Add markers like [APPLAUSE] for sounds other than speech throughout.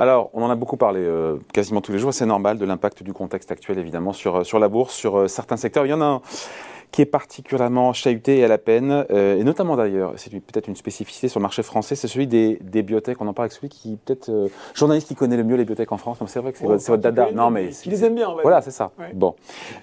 Alors, on en a beaucoup parlé euh, quasiment tous les jours, c'est normal, de l'impact du contexte actuel évidemment sur, euh, sur la bourse, sur euh, certains secteurs. Il y en a un qui est particulièrement chahuté et à la peine, euh, et notamment d'ailleurs, c'est peut-être une spécificité sur le marché français, c'est celui des, des biotech. On en parle avec celui qui, peut-être, euh, journaliste qui connaît le mieux les biotech en France. Donc c'est vrai que c'est Oh, votre, votre dada. Non, mais. Qui les aime bien, on va Voilà, c'est ça. Ouais. Bon.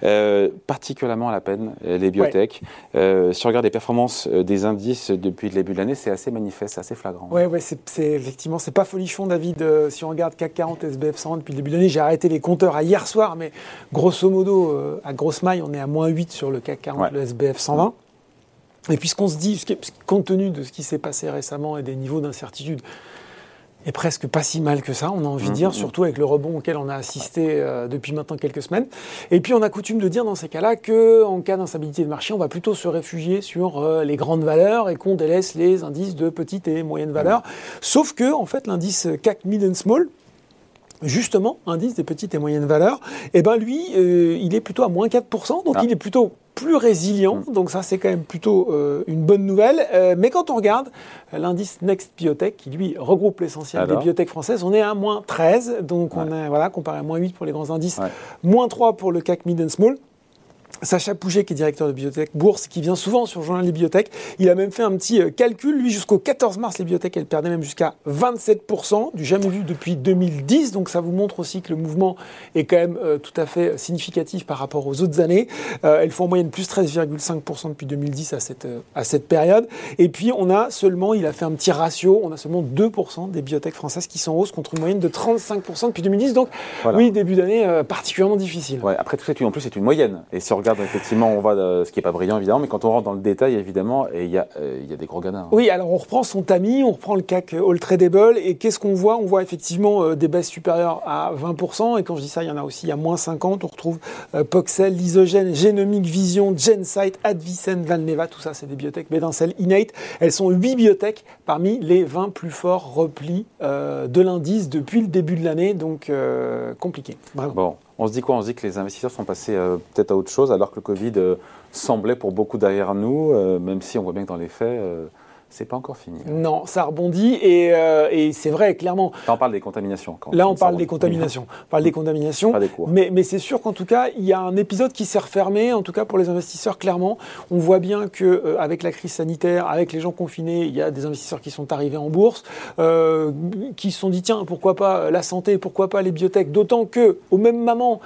Euh, particulièrement à la peine, les biotech. Si on regarde les performances des indices depuis le début de l'année, c'est assez manifeste, c'est assez flagrant. Ouais, ouais, c'est effectivement, c'est pas folichon, David. Si on regarde CAC 40, SBF 100 depuis le début de l'année, j'ai arrêté les compteurs à hier soir, mais grosso modo, à grosse maille, on est à moins 8 sur le CAC 40, Ouais. le SBF 120. Et puis ce qu'on se dit, compte tenu de ce qui s'est passé récemment et des niveaux d'incertitude, est presque pas si mal que ça, on a envie de dire, Mhm. surtout avec le rebond auquel on a assisté euh, depuis maintenant quelques semaines. Et puis on a coutume de dire dans ces cas-là que en cas d'instabilité de marché, on va plutôt se réfugier sur euh, les grandes valeurs et qu'on délaisse les indices de petites et moyennes valeurs. Sauf que en fait l'indice CAC Mid and Small justement, indice des petites et moyennes valeurs, eh ben lui, euh, il est plutôt à moins 4%, donc Ah. il est plutôt plus résilient, donc ça c'est quand même plutôt euh, une bonne nouvelle. Euh, mais quand on regarde l'indice Next Biotech, qui lui regroupe l'essentiel des biotech françaises, on est à moins 13, donc on est, voilà, comparé à moins 8 pour les grands indices, Ouais. moins 3 pour le CAC Mid and Small. Sacha Pouget, qui est directeur de Biotech Bourse, qui vient souvent sur le journal des biotech, il a même fait un petit euh, calcul. Lui, jusqu'au 14 mars, les biotech, elles perdaient même jusqu'à 27%, du jamais vu depuis 2010. Donc ça vous montre aussi que le mouvement est quand même euh, tout à fait significatif par rapport aux autres années. Euh, elles font en moyenne plus 13,5% depuis 2010 à cette, euh, à cette période. Et puis on a seulement, il a fait un petit ratio, on a seulement 2% des biotech françaises qui sont en hausse contre une moyenne de 35% depuis 2010. Donc Voilà. oui, début d'année euh, particulièrement difficile. Ouais, après tout ça, en plus, c'est une moyenne. Et on regarde, effectivement, on voit euh, ce qui n'est pas brillant, évidemment, mais quand on rentre dans le détail, évidemment, et il y, a, euh, il y a des gros gadins. hein. Oui, alors on reprend son tamis, on reprend le CAC All Tradable, et qu'est-ce qu'on voit? On voit effectivement euh, des baisses supérieures à 20%, et quand je dis ça, il y en a aussi à moins 50%. On retrouve euh, Poxel, Lysogène, Genomic Vision, Gensight, Advicen, Valneva, tout ça, c'est des biotech, Bedancel, Innate. Elles sont 8 biotech parmi les 20 plus forts replis euh, de l'indice depuis le début de l'année, donc euh, compliqué. Vraiment. Bon, on se dit quoi? On se dit que les investisseurs sont passés euh, peut-être à autre chose, alors que le Covid euh, semblait pour beaucoup derrière nous, euh, même si on voit bien que dans les faits, c'est pas encore fini. Non, ça rebondit, et, euh, et c'est vrai, clairement, Là, on parle des contaminations. quand- Là, on parle des contaminations. On parle des contaminations. Pas des cours. Mais, mais c'est sûr qu'en tout cas, il y a un épisode qui s'est refermé, en tout cas pour les investisseurs, clairement. On voit bien que euh, avec la crise sanitaire, avec les gens confinés, il y a des investisseurs qui sont arrivés en bourse, euh, qui se sont dit, tiens, pourquoi pas la santé, pourquoi pas les biotech? D'autant que, au même moment,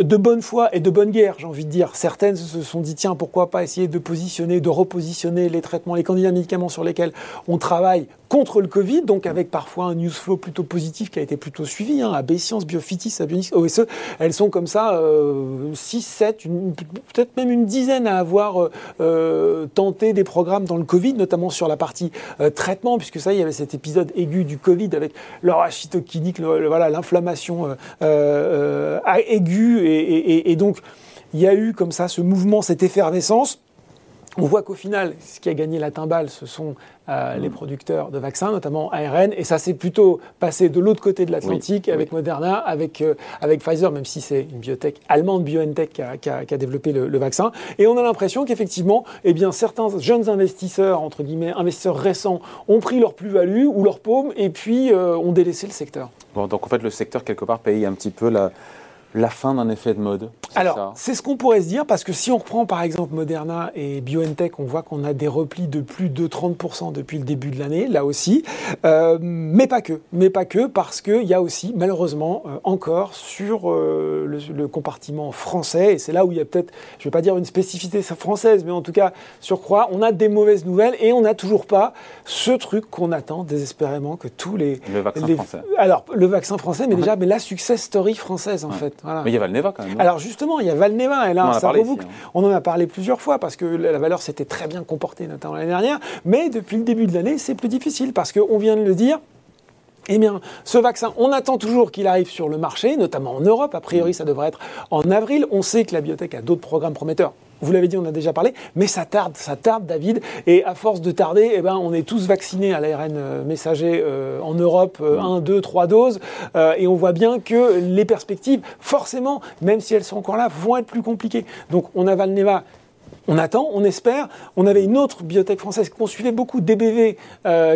de bonne foi et de bonne guerre, j'ai envie de dire, certaines se sont dit, tiens, pourquoi pas essayer de positionner, de repositionner les traitements, les candidats médicaments sur lesquels on travaille contre le Covid, donc avec parfois un news flow plutôt positif qui a été plutôt suivi, hein, Biofitis, Abionix, OSE, elles sont comme ça, euh, 6, 7, une- peut-être même une dizaine à avoir euh, euh, tenté des programmes dans le Covid, notamment sur la partie euh, traitement, puisque ça, il y avait cet épisode aigu du Covid avec l'orachitokinite, le- le- voilà, l'inflammation aiguë, et- et donc il y a eu comme ça ce mouvement, cette effervescence. On voit qu'au final, ce qui a gagné la timbale, ce sont euh, les producteurs de vaccins, notamment ARN, et ça s'est plutôt passé de l'autre côté de l'Atlantique Oui, avec Moderna, avec, euh, avec Pfizer, même si c'est une biotech allemande, BioNTech, qui a, qui a- qui a développé le, le vaccin. Et on a l'impression qu'effectivement, eh bien, certains jeunes investisseurs, entre guillemets, investisseurs récents, ont pris leur plus-value ou leur paume, et puis euh, ont délaissé le secteur. Bon, donc en fait, le secteur, quelque part, paye un petit peu la, la fin d'un effet de mode. Alors, c'est ce qu'on pourrait se dire, parce que si on reprend par exemple Moderna et BioNTech, on voit qu'on a des replis de plus de 30% depuis le début de l'année, là aussi. Euh, mais pas que, mais pas que, parce qu'il y a aussi, malheureusement, euh, encore sur euh, le, le compartiment français, et c'est là où il y a peut-être, je ne vais pas dire une spécificité française, mais en tout cas, sur quoi on a des mauvaises nouvelles, et on n'a toujours pas ce truc qu'on attend désespérément que tous les... Le vaccin les- français. Alors, le vaccin français, mais déjà, mais la success story française, en Ouais. fait. Voilà. Mais il y a Valneva quand même. Alors justement, il y a Valneva, et là, On a ça parlé reboucle. ici, hein. On en a parlé plusieurs fois, parce que la valeur s'était très bien comportée, notamment l'année dernière, mais depuis le début de l'année, c'est plus difficile, parce qu'on vient de le dire, eh bien, ce vaccin, on attend toujours qu'il arrive sur le marché, notamment en Europe. A priori, ça devrait être en avril. On sait que la biotech a d'autres programmes prometteurs. Vous l'avez dit, on a déjà parlé, mais ça tarde, ça tarde, David. Et à force de tarder, eh ben, on est tous vaccinés à l'ARN euh, messager euh, en Europe, 1, 2, 3 doses. Euh, et on voit bien que les perspectives, forcément, même si elles sont encore là, vont être plus compliquées. Donc, on a Valneva on attend, on espère. On avait une autre biotech française qu'on suivait beaucoup, DBV,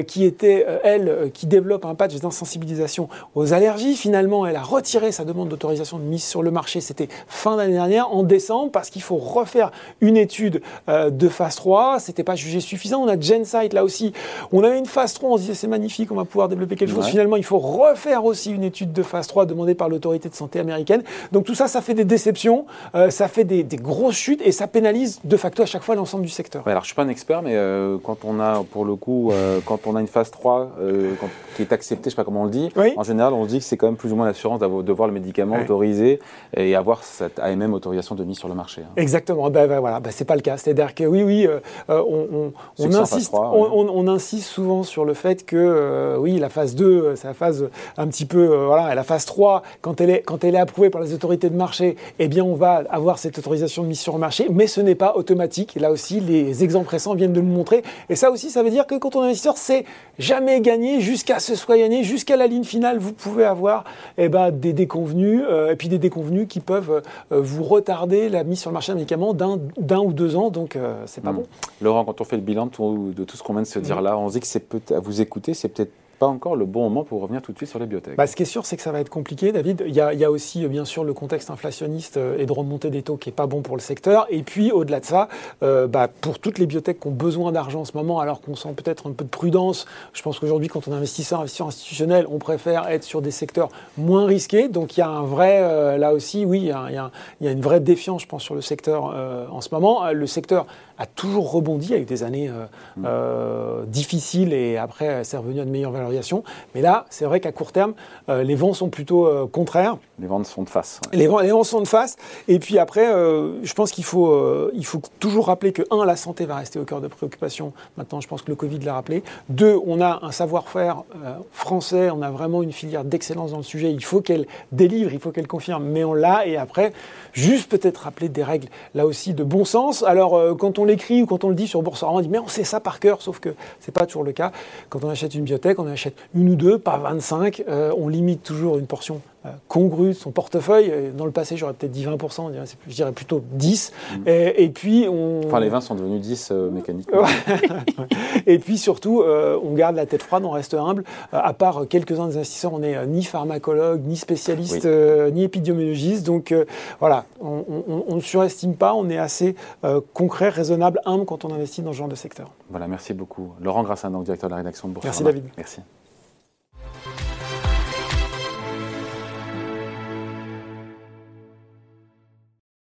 qui était, elle, qui développe un patch d'insensibilisation aux allergies. Finalement, elle a retiré sa demande d'autorisation de mise sur le marché. C'était fin d'année dernière, en décembre, parce qu'il faut refaire une étude de phase 3. C'était pas jugé suffisant. On a Gensight, là aussi. On avait une phase 3, on se disait c'est magnifique, on va pouvoir développer quelque chose. Finalement, il faut refaire aussi une étude de phase 3 demandée par l'autorité de santé américaine. Donc tout ça, ça fait des déceptions, euh, ça fait des, grosses chutes et ça pénalise de facto à chaque fois l'ensemble du secteur. alors je suis pas un expert, mais euh, quand on a, pour le coup, euh, quand on a une phase 3 qui est acceptée, je sais pas comment on le dit, en général, on se dit que c'est quand même plus ou moins l'assurance de voir le médicament autorisé et avoir cette AMM autorisation de mise sur le marché. Hein. Exactement. Ben, ben, voilà, ben, c'est pas le cas. C'est-à-dire que oui, oui, on, on, insiste, on, insiste souvent sur le fait que oui, la phase 2, c'est la phase un petit peu, voilà, la phase 3, quand elle est, quand elle est approuvée par les autorités de marché, eh bien, on va avoir cette autorisation de mise sur le marché, mais ce n'est pas automatique. Là aussi, les exemples récents viennent de le montrer. Et ça aussi, ça veut dire que quand on est investisseur, c'est jamais gagné jusqu'à ce soit gagné, jusqu'à la ligne finale, vous pouvez avoir eh ben, des déconvenus, euh, et puis des déconvenus qui peuvent euh, vous retarder la mise sur le marché d'un médicament d'un ou deux ans, donc euh, c'est pas hmm. bon. Laurent, quand on fait le bilan de tout, de tout ce qu'on vient de se dire hmm. là, on se dit que c'est peut à vous écouter, c'est peut-être pas encore le bon moment pour revenir tout de suite sur les biotech. Bah, ce qui est sûr, c'est que ça va être compliqué, David. Il y, a, aussi, bien sûr, le contexte inflationniste euh, et de remontée des taux qui n'est pas bon pour le secteur. Et puis, au-delà de ça, euh, bah, pour toutes les biotech qui ont besoin d'argent en ce moment, alors qu'on sent peut-être un peu de prudence, je pense qu'aujourd'hui, quand on est investisseur, investisseur institutionnel, on préfère être sur des secteurs moins risqués. Donc, il y a un vrai, euh, là aussi, oui, il y, a, une vraie défiance, je pense, sur le secteur en ce moment. Le secteur a toujours rebondi avec des années mmh. difficiles et après, c'est revenu à de meilleures valeurs mais là, c'est vrai qu'à court terme, euh, les vents sont plutôt euh, contraires. Les vents sont de face. Les, vents, les vents sont de face. Et puis après, euh, je pense qu'il faut, il faut toujours rappeler que, un, la santé va rester au cœur de préoccupation. Maintenant, je pense que le Covid l'a rappelé. Deux, on a un savoir-faire français, on a vraiment une filière d'excellence dans le sujet. Il faut qu'elle délivre, il faut qu'elle confirme, mais on l'a. Et après, juste peut-être rappeler des règles, là aussi, de bon sens. Alors, quand on l'écrit ou quand on le dit sur Boursorama, on dit, mais on sait ça par cœur, sauf que c'est pas toujours le cas. Quand on achète une biotech, on achète une ou deux, pas 25. Euh, on limite toujours une portion euh, congrue de son portefeuille. Dans le passé, j'aurais peut-être dit 20%, je dirais plutôt 10. Mm. Et, puis on... Enfin, les 20 sont devenus 10 euh, mécaniquement. [LAUGHS] et puis surtout, on garde la tête froide, on reste humble. à part quelques-uns des investisseurs, on n'est ni pharmacologue, ni spécialiste, ni épidémiologiste. Donc voilà, on ne surestime pas, on est assez concret, raisonnable, humble quand on investit dans ce genre de secteur. Voilà, merci beaucoup. Laurent Grassin, donc directeur de la rédaction de Boursorama. Merci David. Merci.